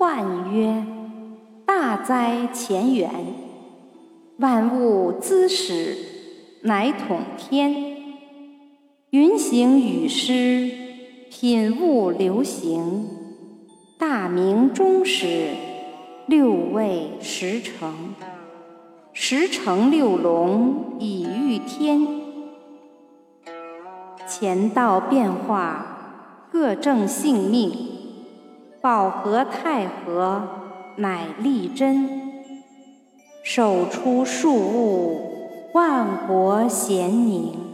奂曰：“大哉乾元！万物之始，乃统天。云行雨施，品物流行。大明中始，六位十成。十成六龙，以御天。乾道变化，各正性命。”保和泰和，乃立真；手出数物，万国咸宁。